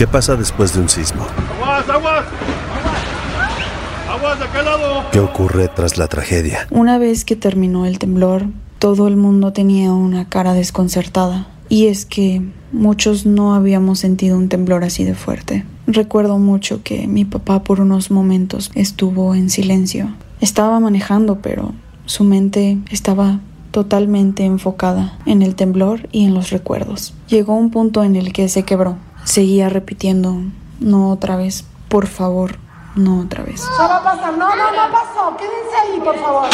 ¿Qué pasa después de un sismo? ¡Aguas, aguas! ¡Aguas de aquel lado! ¿Qué ocurre tras la tragedia? Una vez que terminó el temblor, todo el mundo tenía una cara desconcertada. Y es que muchos no habíamos sentido un temblor así de fuerte. Recuerdo mucho que mi papá por unos momentos estuvo en silencio. Estaba manejando, pero su mente estaba totalmente enfocada en el temblor y en los recuerdos. Llegó un punto en el que se quebró. Seguía repitiendo, no otra vez, por favor, no otra vez. No va a pasar, no, no, no pasó, quédense ahí, por favor.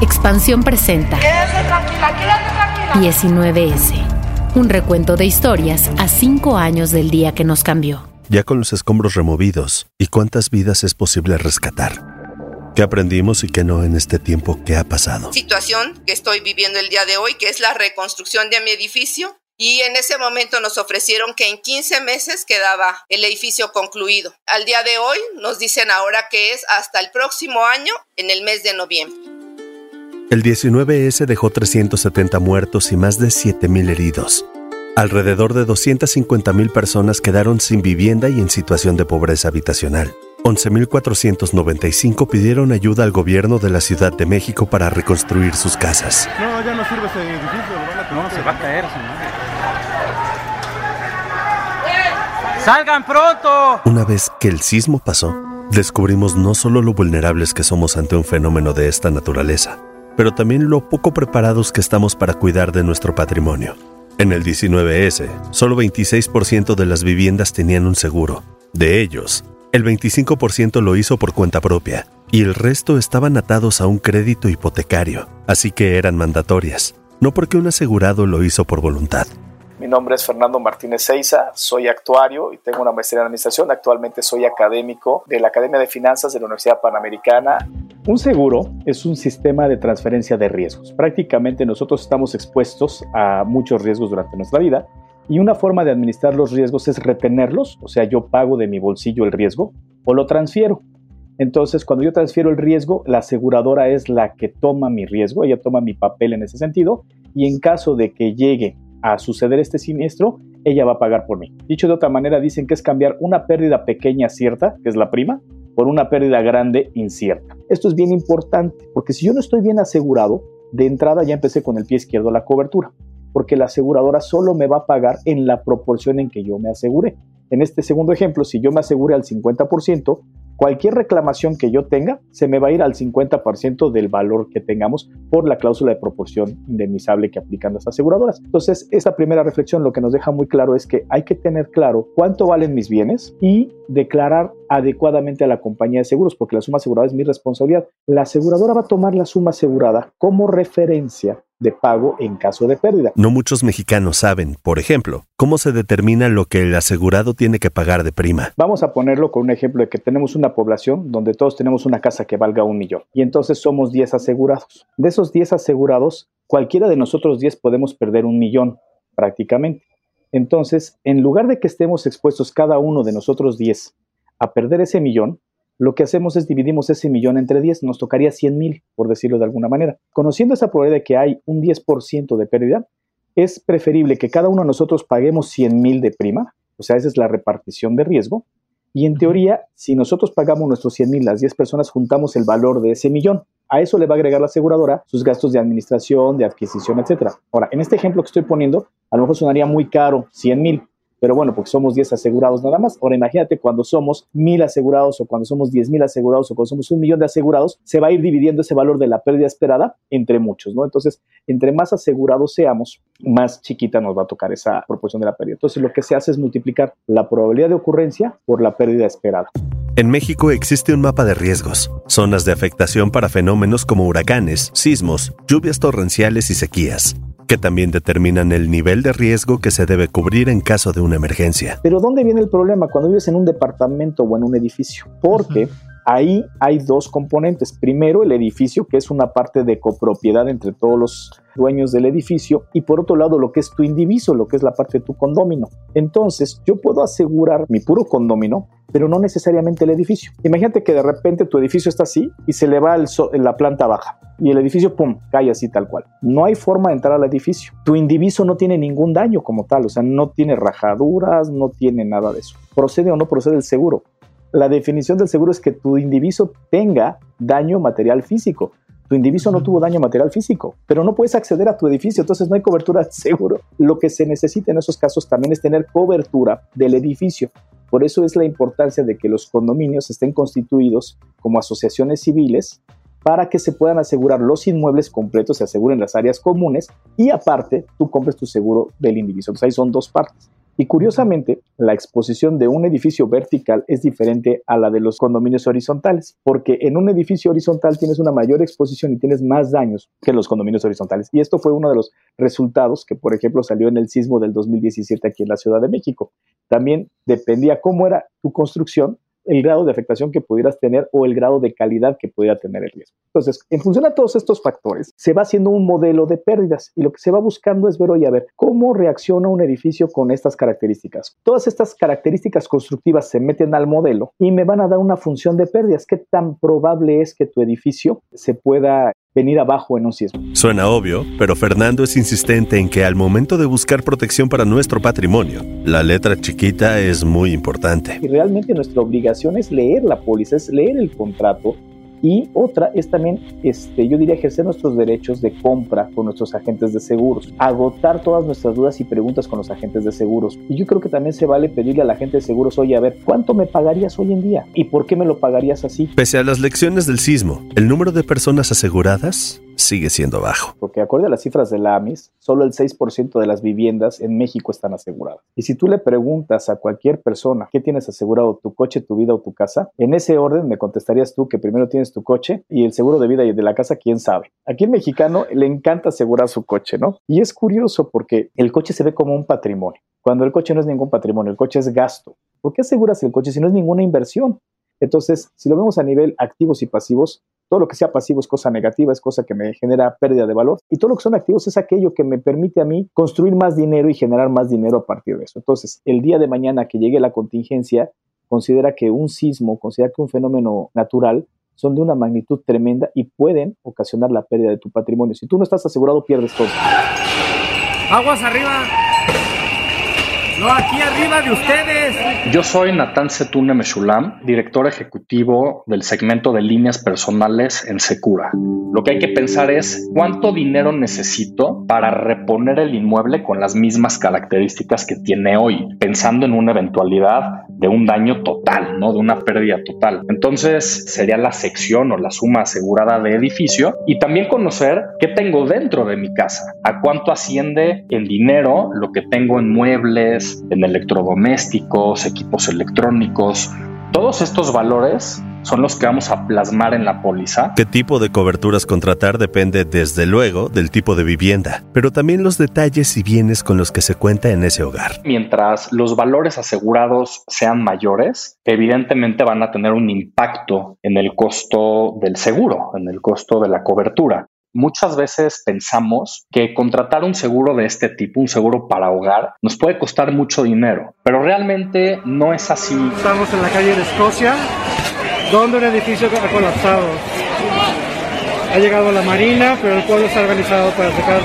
Expansión presenta Quédense tranquila, quédense tranquila. 19S. Un recuento de historias a cinco años del día que nos cambió. Ya con los escombros removidos, ¿y cuántas vidas es posible rescatar? ¿Qué aprendimos y qué no en este tiempo que ha pasado? Situación que estoy viviendo el día de hoy, que es la reconstrucción de mi edificio. Y en ese momento nos ofrecieron que en 15 meses quedaba el edificio concluido. Al día de hoy nos dicen ahora que es hasta el próximo año, en el mes de noviembre. El 19S dejó 370 muertos y más de 7.000 heridos. Alrededor de 250.000 personas quedaron sin vivienda y en situación de pobreza habitacional. 11.495 pidieron ayuda al gobierno de la Ciudad de México para reconstruir sus casas. No, ya no sirve ese edificio. lo van a No, se va a caer, señor. ¡Salgan pronto! Una vez que el sismo pasó, descubrimos no solo lo vulnerables que somos ante un fenómeno de esta naturaleza, pero también lo poco preparados que estamos para cuidar de nuestro patrimonio. En el 19S, solo 26% de las viviendas tenían un seguro. De ellos, el 25% lo hizo por cuenta propia y el resto estaban atados a un crédito hipotecario, así que eran mandatorias, no porque un asegurado lo hizo por voluntad. Mi nombre es Fernando Martínez Seiza, soy actuario y tengo una maestría en administración. Actualmente soy académico de la Academia de Finanzas de la Universidad Panamericana. Un seguro es un sistema de transferencia de riesgos. Prácticamente nosotros estamos expuestos a muchos riesgos durante nuestra vida y una forma de administrar los riesgos es retenerlos, o sea, yo pago de mi bolsillo el riesgo o lo transfiero. Entonces, cuando yo transfiero el riesgo, la aseguradora es la que toma mi riesgo, ella toma mi papel en ese sentido y en caso de que llegue a suceder este siniestro, ella va a pagar por mí. Dicho de otra manera, dicen que es cambiar una pérdida pequeña cierta, que es la prima, por una pérdida grande incierta. Esto es bien importante, porque si yo no estoy bien asegurado, de entrada ya empecé con el pie izquierdo la cobertura, porque la aseguradora solo me va a pagar en la proporción en que yo me aseguré. En este segundo ejemplo, si yo me aseguré al 50%, cualquier reclamación que yo tenga se me va a ir al 50% del valor que tengamos por la cláusula de proporción indemnizable que aplican las aseguradoras. Entonces, esta primera reflexión lo que nos deja muy claro es que hay que tener claro cuánto valen mis bienes y declarar adecuadamente a la compañía de seguros, porque la suma asegurada es mi responsabilidad. La aseguradora va a tomar la suma asegurada como referencia de pago en caso de pérdida. No muchos mexicanos saben, por ejemplo, cómo se determina lo que el asegurado tiene que pagar de prima. Vamos a ponerlo con un ejemplo de que tenemos una población donde todos tenemos una casa que valga un millón y entonces somos 10 asegurados. De esos 10 asegurados, cualquiera de nosotros 10 podemos perder un millón prácticamente. Entonces, en lugar de que estemos expuestos cada uno de nosotros 10 a perder ese millón, lo que hacemos es dividimos ese millón entre 10, nos tocaría 100 mil, por decirlo de alguna manera. Conociendo esa probabilidad de que hay un 10% de pérdida, es preferible que cada uno de nosotros paguemos 100 mil de prima, o sea, esa es la repartición de riesgo, y en teoría, si nosotros pagamos nuestros 100 mil, las 10 personas juntamos el valor de ese millón. A eso le va a agregar la aseguradora sus gastos de administración, de adquisición, etc. Ahora, en este ejemplo que estoy poniendo, a lo mejor sonaría muy caro, 100 mil, pero bueno, porque somos 10 asegurados nada más. Ahora imagínate cuando somos mil asegurados o cuando somos 10 mil asegurados o cuando somos un millón de asegurados, se va a ir dividiendo ese valor de la pérdida esperada entre muchos, ¿no? Entonces, entre más asegurados seamos, más chiquita nos va a tocar esa proporción de la pérdida. Entonces, lo que se hace es multiplicar la probabilidad de ocurrencia por la pérdida esperada. En México existe un mapa de riesgos, zonas de afectación para fenómenos como huracanes, sismos, lluvias torrenciales y sequías, que también determinan el nivel de riesgo que se debe cubrir en caso de una emergencia. Pero ¿dónde viene el problema cuando vives en un departamento o en un edificio? Porque Ahí hay dos componentes. Primero, el edificio, que es una parte de copropiedad entre todos los dueños del edificio, y por otro lado, lo que es tu indiviso, lo que es la parte de tu condomino. Entonces, yo puedo asegurar mi puro condomino, pero no necesariamente el edificio. Imagínate que de repente tu edificio está así y se le va el en la planta baja y el edificio, pum, cae así tal cual. No hay forma de entrar al edificio. Tu indiviso no tiene ningún daño como tal, o sea, no tiene rajaduras, no tiene nada de eso. ¿Procede o no procede el seguro? La definición del seguro es que tu indiviso tenga daño material físico. Tu indiviso no tuvo daño material físico, pero no puedes acceder a tu edificio, entonces no hay cobertura de seguro. Lo que se necesita en esos casos también es tener cobertura del edificio. Por eso es la importancia de que los condominios estén constituidos como asociaciones civiles para que se puedan asegurar los inmuebles completos, se aseguren las áreas comunes y aparte tú compres tu seguro del individuo. Entonces ahí son dos partes. Y curiosamente, la exposición de un edificio vertical es diferente a la de los condominios horizontales, porque en un edificio horizontal tienes una mayor exposición y tienes más daños que en los condominios horizontales. Y esto fue uno de los resultados que, por ejemplo, salió en el sismo del 2017 aquí en la Ciudad de México. También dependía cómo era tu construcción, el grado de afectación que pudieras tener o el grado de calidad que pudiera tener el riesgo. Entonces, en función a todos estos factores, se va haciendo un modelo de pérdidas y lo que se va buscando es ver, oye, a ver, ¿cómo reacciona un edificio con estas características? Todas estas características constructivas se meten al modelo y me van a dar una función de pérdidas. ¿Qué tan probable es que tu edificio se pueda venir abajo en un sismo. Suena obvio, pero Fernando es insistente en que al momento de buscar protección para nuestro patrimonio, la letra chiquita es muy importante. Y realmente nuestra obligación es leer la póliza, es leer el contrato y otra es también, este, yo diría, ejercer nuestros derechos de compra con nuestros agentes de seguros, agotar todas nuestras dudas y preguntas con los agentes de seguros. Y yo creo que también se vale pedirle al agente de seguros, oye, a ver, ¿cuánto me pagarías hoy en día? ¿Y por qué me lo pagarías así? Pese a las lecciones del sismo, el número de personas aseguradas sigue siendo bajo. Porque acorde a las cifras de la AMIS, solo el 6% de las viviendas en México están aseguradas. Y si tú le preguntas a cualquier persona qué tienes asegurado, tu coche, tu vida o tu casa, en ese orden me contestarías tú que primero tienes tu coche y el seguro de vida y de la casa, quién sabe. Aquí en mexicano le encanta asegurar su coche, ¿no? Y es curioso porque el coche se ve como un patrimonio. Cuando el coche no es ningún patrimonio, el coche es gasto. ¿Por qué aseguras el coche si no es ninguna inversión? Entonces, si lo vemos a nivel activos y pasivos, todo lo que sea pasivo es cosa negativa, es cosa que me genera pérdida de valor. Y todo lo que son activos es aquello que me permite a mí construir más dinero y generar más dinero a partir de eso. Entonces, el día de mañana que llegue la contingencia, considera que un sismo, considera que un fenómeno natural son de una magnitud tremenda y pueden ocasionar la pérdida de tu patrimonio. Si tú no estás asegurado, pierdes todo. Aguas arriba. No, aquí arriba de ustedes. Yo soy Natán Setune Meshulam, director ejecutivo del segmento de líneas personales en Secura. Lo que hay que pensar es cuánto dinero necesito para reponer el inmueble con las mismas características que tiene hoy, pensando en una eventualidad de un daño total, no de una pérdida total. Entonces sería la sección o la suma asegurada de edificio y también conocer qué tengo dentro de mi casa, a cuánto asciende en dinero lo que tengo en muebles, en electrodomésticos, equipos electrónicos. Todos estos valores son los que vamos a plasmar en la póliza. ¿Qué tipo de coberturas contratar depende desde luego del tipo de vivienda, pero también los detalles y bienes con los que se cuenta en ese hogar? Mientras los valores asegurados sean mayores, evidentemente van a tener un impacto en el costo del seguro, en el costo de la cobertura muchas veces pensamos que contratar un seguro de este tipo, un seguro para hogar, nos puede costar mucho dinero, pero realmente no es así. Estamos en la calle de Escocia, donde un edificio ha colapsado. Ha llegado la marina, pero el pueblo está organizado para sacar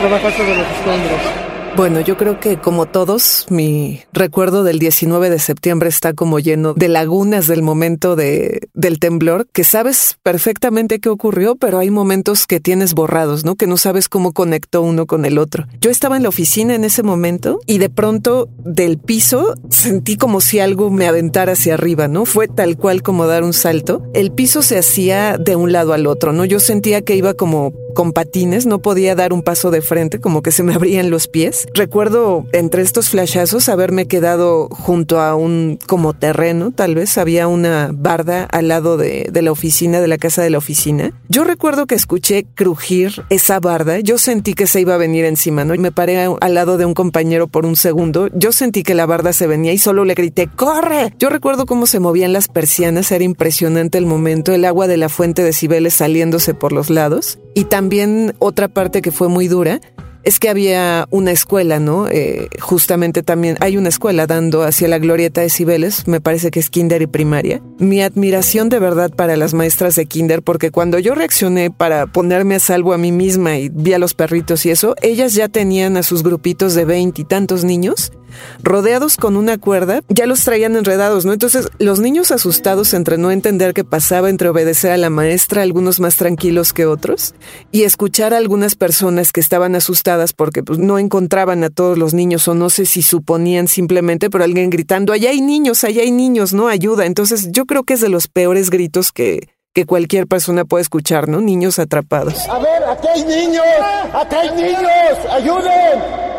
trabajar sobre los escombros. Bueno, yo creo que como todos, mi recuerdo del 19 de septiembre está como lleno de lagunas del momento de, del temblor, que sabes perfectamente qué ocurrió, pero hay momentos que tienes borrados, ¿no? Que no sabes cómo conectó uno con el otro. Yo estaba en la oficina en ese momento y de pronto del piso sentí como si algo me aventara hacia arriba, ¿no? Fue tal cual como dar un salto. El piso se hacía de un lado al otro, ¿no? Yo sentía que iba como con patines, no podía dar un paso de frente, como que se me abrían los pies. Recuerdo entre estos flashazos haberme quedado junto a un como terreno, tal vez había una barda al lado de, la oficina, de la casa de la oficina. Yo recuerdo que escuché crujir esa barda, yo sentí que se iba a venir encima, ¿no? Y me paré al lado de un compañero por un segundo, yo sentí que la barda se venía y solo le grité, ¡corre! Yo recuerdo cómo se movían las persianas, era impresionante el momento, el agua de la fuente de Cibeles saliéndose por los lados. Y también otra parte que fue muy dura es que había una escuela, ¿no? Eh, justamente también hay una escuela dando hacia la glorieta de Cibeles, me parece que es kinder y primaria. Mi admiración de verdad para las maestras de kinder, porque cuando yo reaccioné para ponerme a salvo a mí misma y vi a los perritos y eso, ellas ya tenían a sus grupitos de veinte tantos niños rodeados con una cuerda, ya los traían enredados, ¿no? Entonces, los niños asustados entre no entender qué pasaba, entre obedecer a la maestra, algunos más tranquilos que otros, y escuchar a algunas personas que estaban asustadas porque pues, no encontraban a todos los niños, o no sé si suponían simplemente, pero alguien gritando, allá hay niños, allá hay niños, ¿no? Ayuda. Entonces, yo creo que es de los peores gritos que, que cualquier persona puede escuchar, ¿no? Niños atrapados. A ver, aquí hay niños, aquí hay niños, ayuden.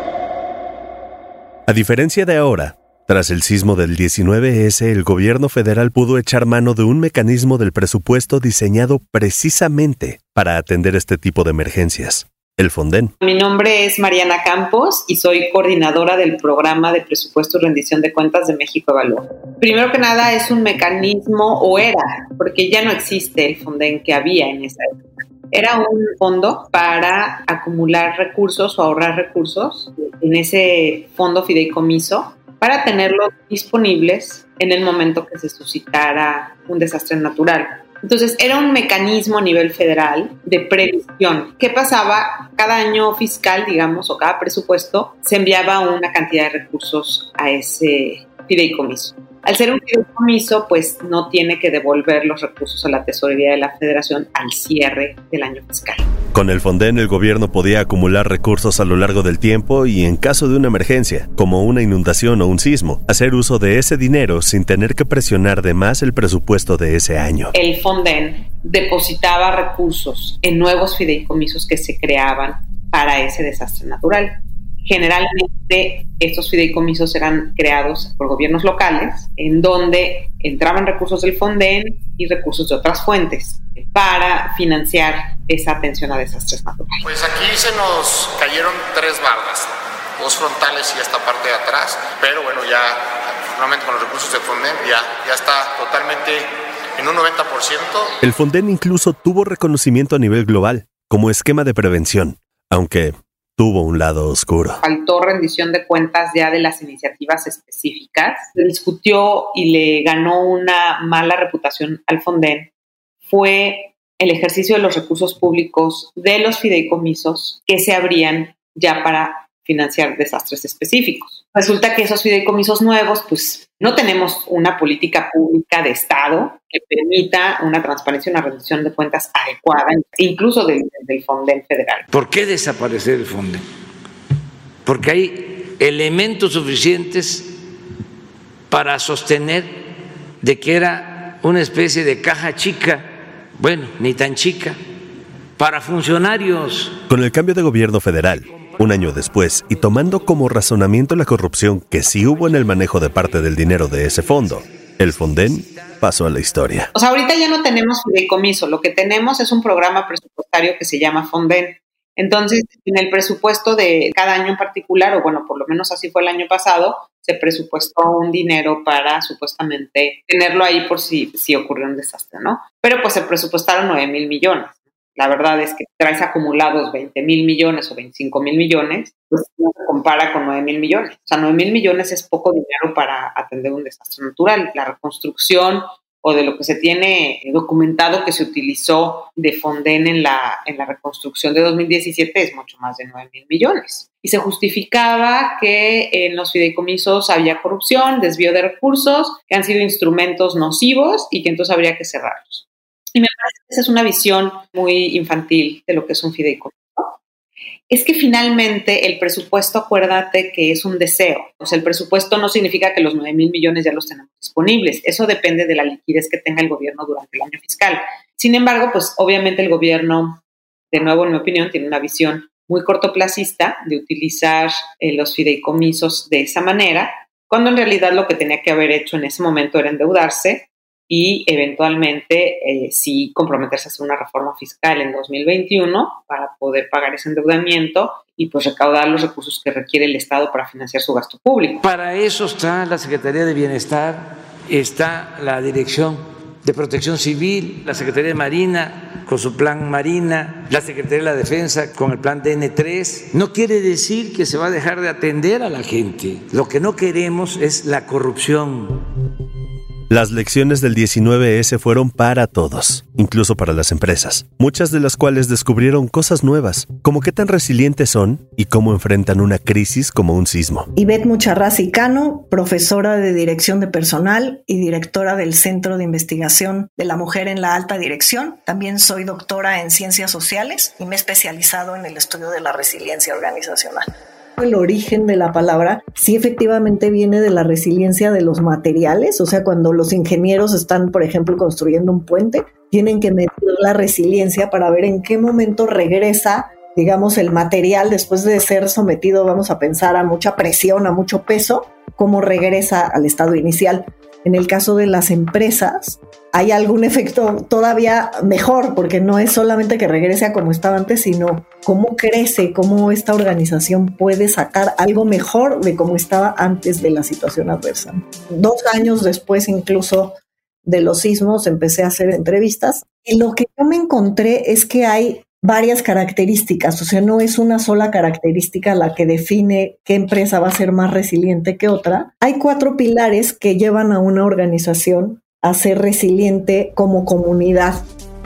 A diferencia de ahora, tras el sismo del 19S, el gobierno federal pudo echar mano de un mecanismo del presupuesto diseñado precisamente para atender este tipo de emergencias. El Fonden. Mi nombre es Mariana Campos y soy coordinadora del programa de presupuesto y rendición de cuentas de México Evalúa. Primero que nada es un mecanismo, o era, porque ya no existe el Fonden que había en esa época era un fondo para acumular recursos o ahorrar recursos en ese fondo fideicomiso para tenerlos disponibles en el momento que se suscitara un desastre natural. Entonces era un mecanismo a nivel federal de previsión. ¿Qué pasaba? Cada año fiscal, digamos, o cada presupuesto, se enviaba una cantidad de recursos a ese fideicomiso. Al ser un fideicomiso, pues no tiene que devolver los recursos a la tesorería de la federación al cierre del año fiscal. Con el Fonden el gobierno podía acumular recursos a lo largo del tiempo y en caso de una emergencia, como una inundación o un sismo, hacer uso de ese dinero sin tener que presionar de más el presupuesto de ese año. El Fonden depositaba recursos en nuevos fideicomisos que se creaban para ese desastre natural. Generalmente estos fideicomisos eran creados por gobiernos locales, en donde entraban recursos del Fonden y recursos de otras fuentes para financiar esa atención a desastres naturales. Pues aquí se nos cayeron tres bardas, dos frontales y esta parte de atrás, pero bueno, ya afortunadamente con los recursos del Fonden ya, ya está totalmente en un 90%. El Fonden incluso tuvo reconocimiento a nivel global como esquema de prevención, aunque tuvo un lado oscuro. Faltó rendición de cuentas ya de las iniciativas específicas. Se discutió y le ganó una mala reputación al Fonden. Fue el ejercicio de los recursos públicos de los fideicomisos que se abrían ya para financiar desastres específicos. Resulta que esos fideicomisos nuevos, pues no tenemos una política pública de Estado que permita una transparencia y una rendición de cuentas adecuada, incluso del, del Fonden federal. ¿Por qué desaparecer el Fonden? Porque hay elementos suficientes para sostener de que era una especie de caja chica, bueno, ni tan chica, para funcionarios. Con el cambio de gobierno federal, un año después, y tomando como razonamiento la corrupción que sí hubo en el manejo de parte del dinero de ese fondo, el Fonden pasó a la historia. O sea, ahorita ya no tenemos fideicomiso, lo que tenemos es un programa presupuestario que se llama Fonden. Entonces, en el presupuesto de cada año en particular, o bueno, por lo menos así fue el año pasado, se presupuestó un dinero para supuestamente tenerlo ahí por si, si ocurrió un desastre, ¿no? Pero pues se presupuestaron 9 mil millones. La verdad es que traes acumulados 20 mil millones o 25 mil millones, pues no se compara con 9 mil millones. O sea, 9 mil millones es poco dinero para atender un desastre natural. La reconstrucción o de lo que se tiene documentado que se utilizó de Fonden en la, en la reconstrucción de 2017 es mucho más de 9 mil millones. Y se justificaba que en los fideicomisos había corrupción, desvío de recursos, que han sido instrumentos nocivos y que entonces habría que cerrarlos. Y me parece que esa es una visión muy infantil de lo que es un fideicomiso. Es que finalmente el presupuesto, acuérdate que es un deseo. O sea, el presupuesto no significa que los 9 mil millones ya los tenemos disponibles. Eso depende de la liquidez que tenga el gobierno durante el año fiscal. Sin embargo, pues obviamente el gobierno de nuevo, en mi opinión, tiene una visión muy cortoplacista de utilizar eh, los fideicomisos de esa manera, cuando en realidad lo que tenía que haber hecho en ese momento era endeudarse y eventualmente eh, sí comprometerse a hacer una reforma fiscal en 2021 para poder pagar ese endeudamiento y pues recaudar los recursos que requiere el Estado para financiar su gasto público. Para eso está la Secretaría de Bienestar, está la Dirección de Protección Civil, la Secretaría de Marina con su plan Marina, la Secretaría de la Defensa con el plan DN3. No quiere decir que se va a dejar de atender a la gente. Lo que no queremos es la corrupción. Las lecciones del 19S fueron para todos, incluso para las empresas, muchas de las cuales descubrieron cosas nuevas, como qué tan resilientes son y cómo enfrentan una crisis como un sismo. Ivette Mucharraz Cano, profesora de Dirección de Personal y directora del Centro de Investigación de la Mujer en la Alta Dirección. También soy doctora en Ciencias Sociales y me he especializado en el estudio de la resiliencia organizacional el origen de la palabra sí efectivamente viene de la resiliencia de los materiales, o sea, cuando los ingenieros están, por ejemplo, construyendo un puente, tienen que medir la resiliencia para ver en qué momento regresa, digamos, el material después de ser sometido, vamos a pensar, a mucha presión, a mucho peso, cómo regresa al estado inicial. En el caso de las empresas, hay algún efecto todavía mejor, porque no es solamente que regrese a como estaba antes, sino cómo crece, cómo esta organización puede sacar algo mejor de cómo estaba antes de la situación adversa. Dos años después incluso de los sismos empecé a hacer entrevistas y lo que yo me encontré es que hay varias características, o sea, no es una sola característica la que define qué empresa va a ser más resiliente que otra. Hay cuatro pilares que llevan a una organización a ser resiliente como comunidad.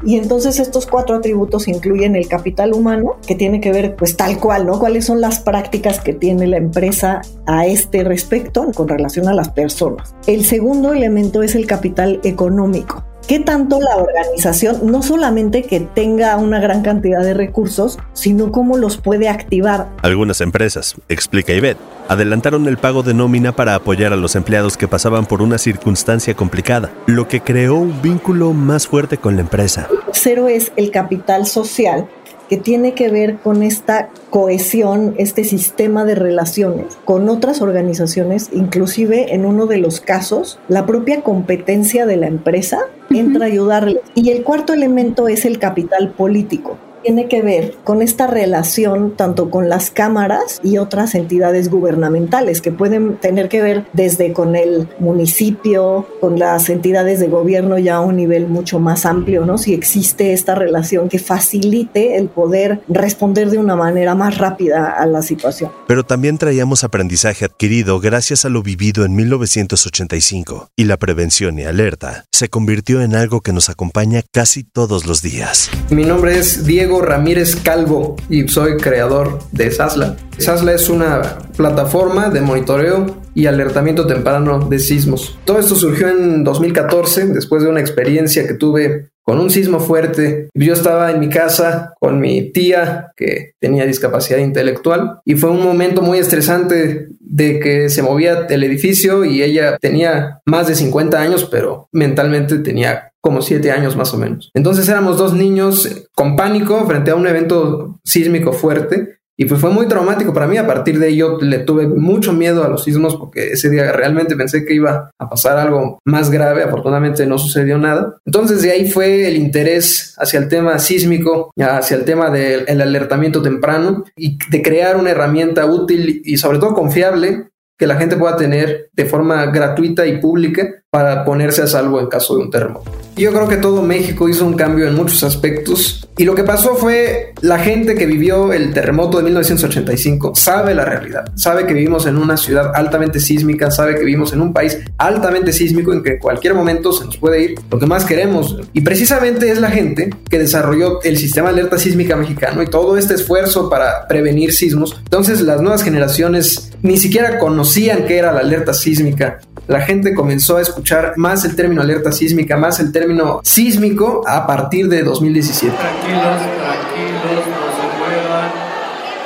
Y entonces estos cuatro atributos incluyen el capital humano, que tiene que ver pues tal cual, ¿no? ¿Cuáles son las prácticas que tiene la empresa a este respecto con relación a las personas? El segundo elemento es el capital económico qué tanto la organización, no solamente que tenga una gran cantidad de recursos, sino cómo los puede activar. Algunas empresas, explica Ivette, adelantaron el pago de nómina para apoyar a los empleados que pasaban por una circunstancia complicada, lo que creó un vínculo más fuerte con la empresa. Tercero es el capital social, que tiene que ver con esta cohesión, este sistema de relaciones con otras organizaciones, inclusive en uno de los casos, la propia competencia de la empresa entra a ayudarle. Y el cuarto elemento es el capital político tiene que ver con esta relación tanto con las cámaras y otras entidades gubernamentales que pueden tener que ver desde con el municipio, con las entidades de gobierno ya a un nivel mucho más amplio, ¿no? Si existe esta relación que facilite el poder responder de una manera más rápida a la situación. Pero también traíamos aprendizaje adquirido gracias a lo vivido en 1985 y la prevención y alerta se convirtió en algo que nos acompaña casi todos los días. Mi nombre es Diego Ramírez Calvo y soy creador de Sasla. Sasla es una plataforma de monitoreo y alertamiento temprano de sismos. Todo esto surgió en 2014 después de una experiencia que tuve con un sismo fuerte. Yo estaba en mi casa con mi tía que tenía discapacidad intelectual y fue un momento muy estresante de que se movía el edificio y ella tenía más de 50 años, pero mentalmente tenía como 7 años más o menos. Entonces éramos dos niños con pánico frente a un evento sísmico fuerte y pues fue muy traumático para mí. A partir de ello le tuve mucho miedo a los sismos porque ese día realmente pensé que iba a pasar algo más grave. Afortunadamente no sucedió nada. Entonces de ahí fue el interés hacia el tema sísmico, hacia el tema del alertamiento temprano y de crear una herramienta útil y sobre todo confiable que la gente pueda tener de forma gratuita y pública para ponerse a salvo en caso de un terremoto. Yo creo que todo México hizo un cambio en muchos aspectos y lo que pasó fue la gente que vivió el terremoto de 1985 sabe la realidad, sabe que vivimos en una ciudad altamente sísmica, sabe que vivimos en un país altamente sísmico en que cualquier momento se nos puede ir lo que más queremos y precisamente es la gente que desarrolló el sistema de alerta sísmica mexicano y todo este esfuerzo para prevenir sismos. Entonces las nuevas generaciones ni siquiera conocían qué era la alerta sísmica. La gente comenzó a escuchar más el término alerta sísmica, más el término sísmico a partir de 2017. Tranquilos, tranquilos, no se muevan,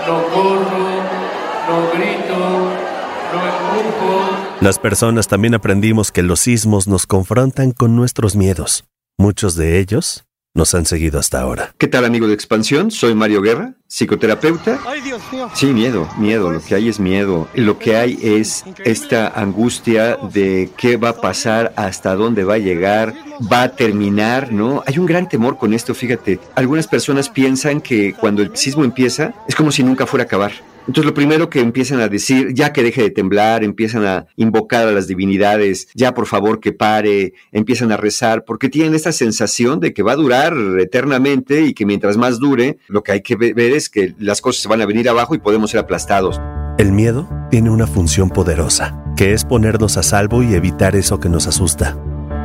no corro, no grito, no empujo. Las personas también aprendimos que los sismos nos confrontan con nuestros miedos, muchos de ellos nos han seguido hasta ahora. ¿Qué tal amigo de Expansión? Soy Mario Guerra, psicoterapeuta. Ay, Dios mío. Sí, miedo, miedo, lo que hay es miedo. Lo que hay es esta angustia de qué va a pasar, hasta dónde va a llegar, va a terminar, ¿no? Hay un gran temor con esto, fíjate. Algunas personas piensan que cuando el sismo empieza es como si nunca fuera a acabar. Entonces lo primero que empiezan a decir, ya que deje de temblar, empiezan a invocar a las divinidades, ya por favor que pare, empiezan a rezar, porque tienen esta sensación de que va a durar eternamente y que mientras más dure, lo que hay que ver es que las cosas van a venir abajo y podemos ser aplastados. El miedo tiene una función poderosa, que es ponernos a salvo y evitar eso que nos asusta.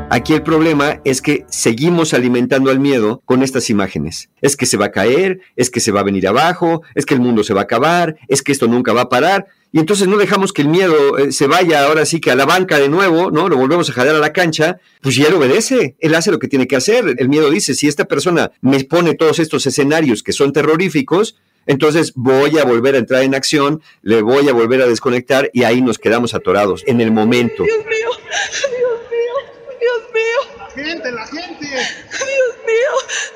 Aquí el problema es que seguimos alimentando al miedo con estas imágenes. Es que se va a caer, es que se va a venir abajo, es que el mundo se va a acabar, es que esto nunca va a parar. Y entonces no dejamos que el miedo eh, se vaya ahora sí que a la banca de nuevo, ¿no? Lo volvemos a jalar a la cancha, pues ya él obedece, él hace lo que tiene que hacer. El miedo dice, si esta persona me pone todos estos escenarios que son terroríficos, entonces voy a volver a entrar en acción, le voy a volver a desconectar y ahí nos quedamos atorados en el momento. Dios mío, Dios mío. La gente, la gente. Dios mío.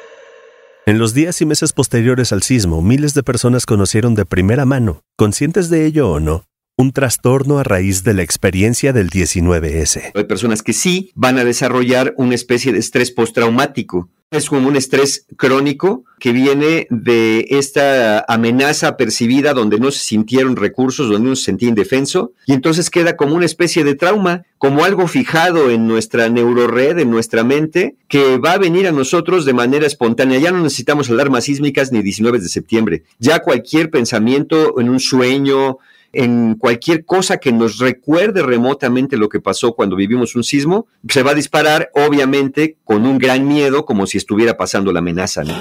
En los días y meses posteriores al sismo, miles de personas conocieron de primera mano, conscientes de ello o no, un trastorno a raíz de la experiencia del 19S. Hay personas que sí van a desarrollar una especie de estrés postraumático. Es como un estrés crónico que viene de esta amenaza percibida donde no se sintieron recursos, donde uno se sentía indefenso, y entonces queda como una especie de trauma, como algo fijado en nuestra neurored, en nuestra mente, que va a venir a nosotros de manera espontánea. Ya no necesitamos alarmas sísmicas ni 19 de septiembre. Ya cualquier pensamiento en un sueño, en cualquier cosa que nos recuerde remotamente lo que pasó cuando vivimos un sismo, se va a disparar obviamente con un gran miedo como si estuviera pasando la amenaza. ¿no?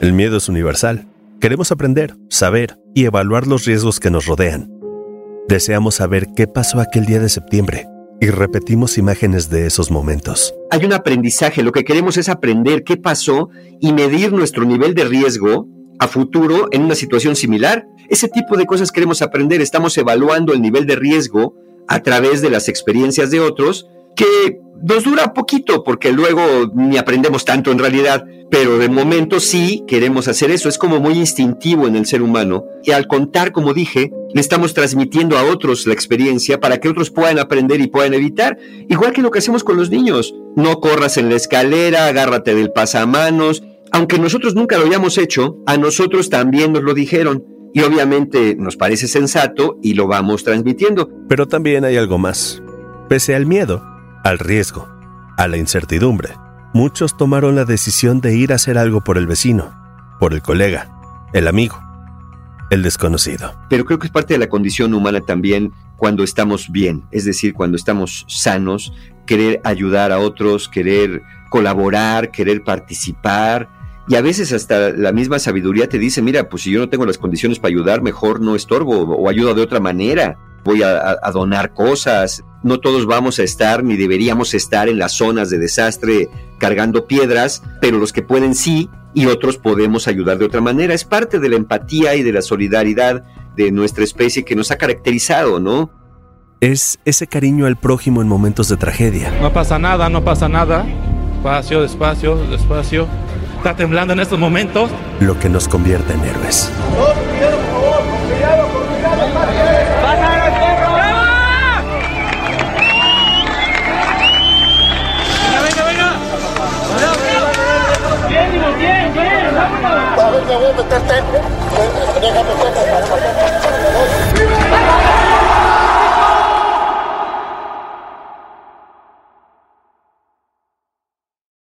El miedo es universal. Queremos aprender, saber y evaluar los riesgos que nos rodean. Deseamos saber qué pasó aquel día de septiembre y repetimos imágenes de esos momentos. Hay un aprendizaje, lo que queremos es aprender qué pasó y medir nuestro nivel de riesgo a futuro en una situación similar. Ese tipo de cosas queremos aprender. Estamos evaluando el nivel de riesgo a través de las experiencias de otros, que nos dura poquito porque luego ni aprendemos tanto en realidad, pero de momento sí queremos hacer eso. Es como muy instintivo en el ser humano. Y al contar, como dije, le estamos transmitiendo a otros la experiencia para que otros puedan aprender y puedan evitar. Igual que lo que hacemos con los niños. No corras en la escalera, agárrate del pasamanos, aunque nosotros nunca lo hayamos hecho, a nosotros también nos lo dijeron. Y obviamente nos parece sensato y lo vamos transmitiendo. Pero también hay algo más. Pese al miedo, al riesgo, a la incertidumbre, muchos tomaron la decisión de ir a hacer algo por el vecino, por el colega, el amigo, el desconocido. Pero creo que es parte de la condición humana también cuando estamos bien, es decir, cuando estamos sanos, querer ayudar a otros, querer colaborar, querer participar, y a veces hasta la misma sabiduría te dice, mira, pues si yo no tengo las condiciones para ayudar, mejor no estorbo o ayuda de otra manera. Voy a, a, donar cosas. No todos vamos a estar ni deberíamos estar en las zonas de desastre cargando piedras, pero los que pueden sí y otros podemos ayudar de otra manera. Es parte de la empatía y de la solidaridad de nuestra especie que nos ha caracterizado, ¿no? Es ese cariño al prójimo en momentos de tragedia. No pasa nada, no pasa nada. Despacio, despacio, despacio está temblando en estos momentos. Lo que nos convierte en héroes. Con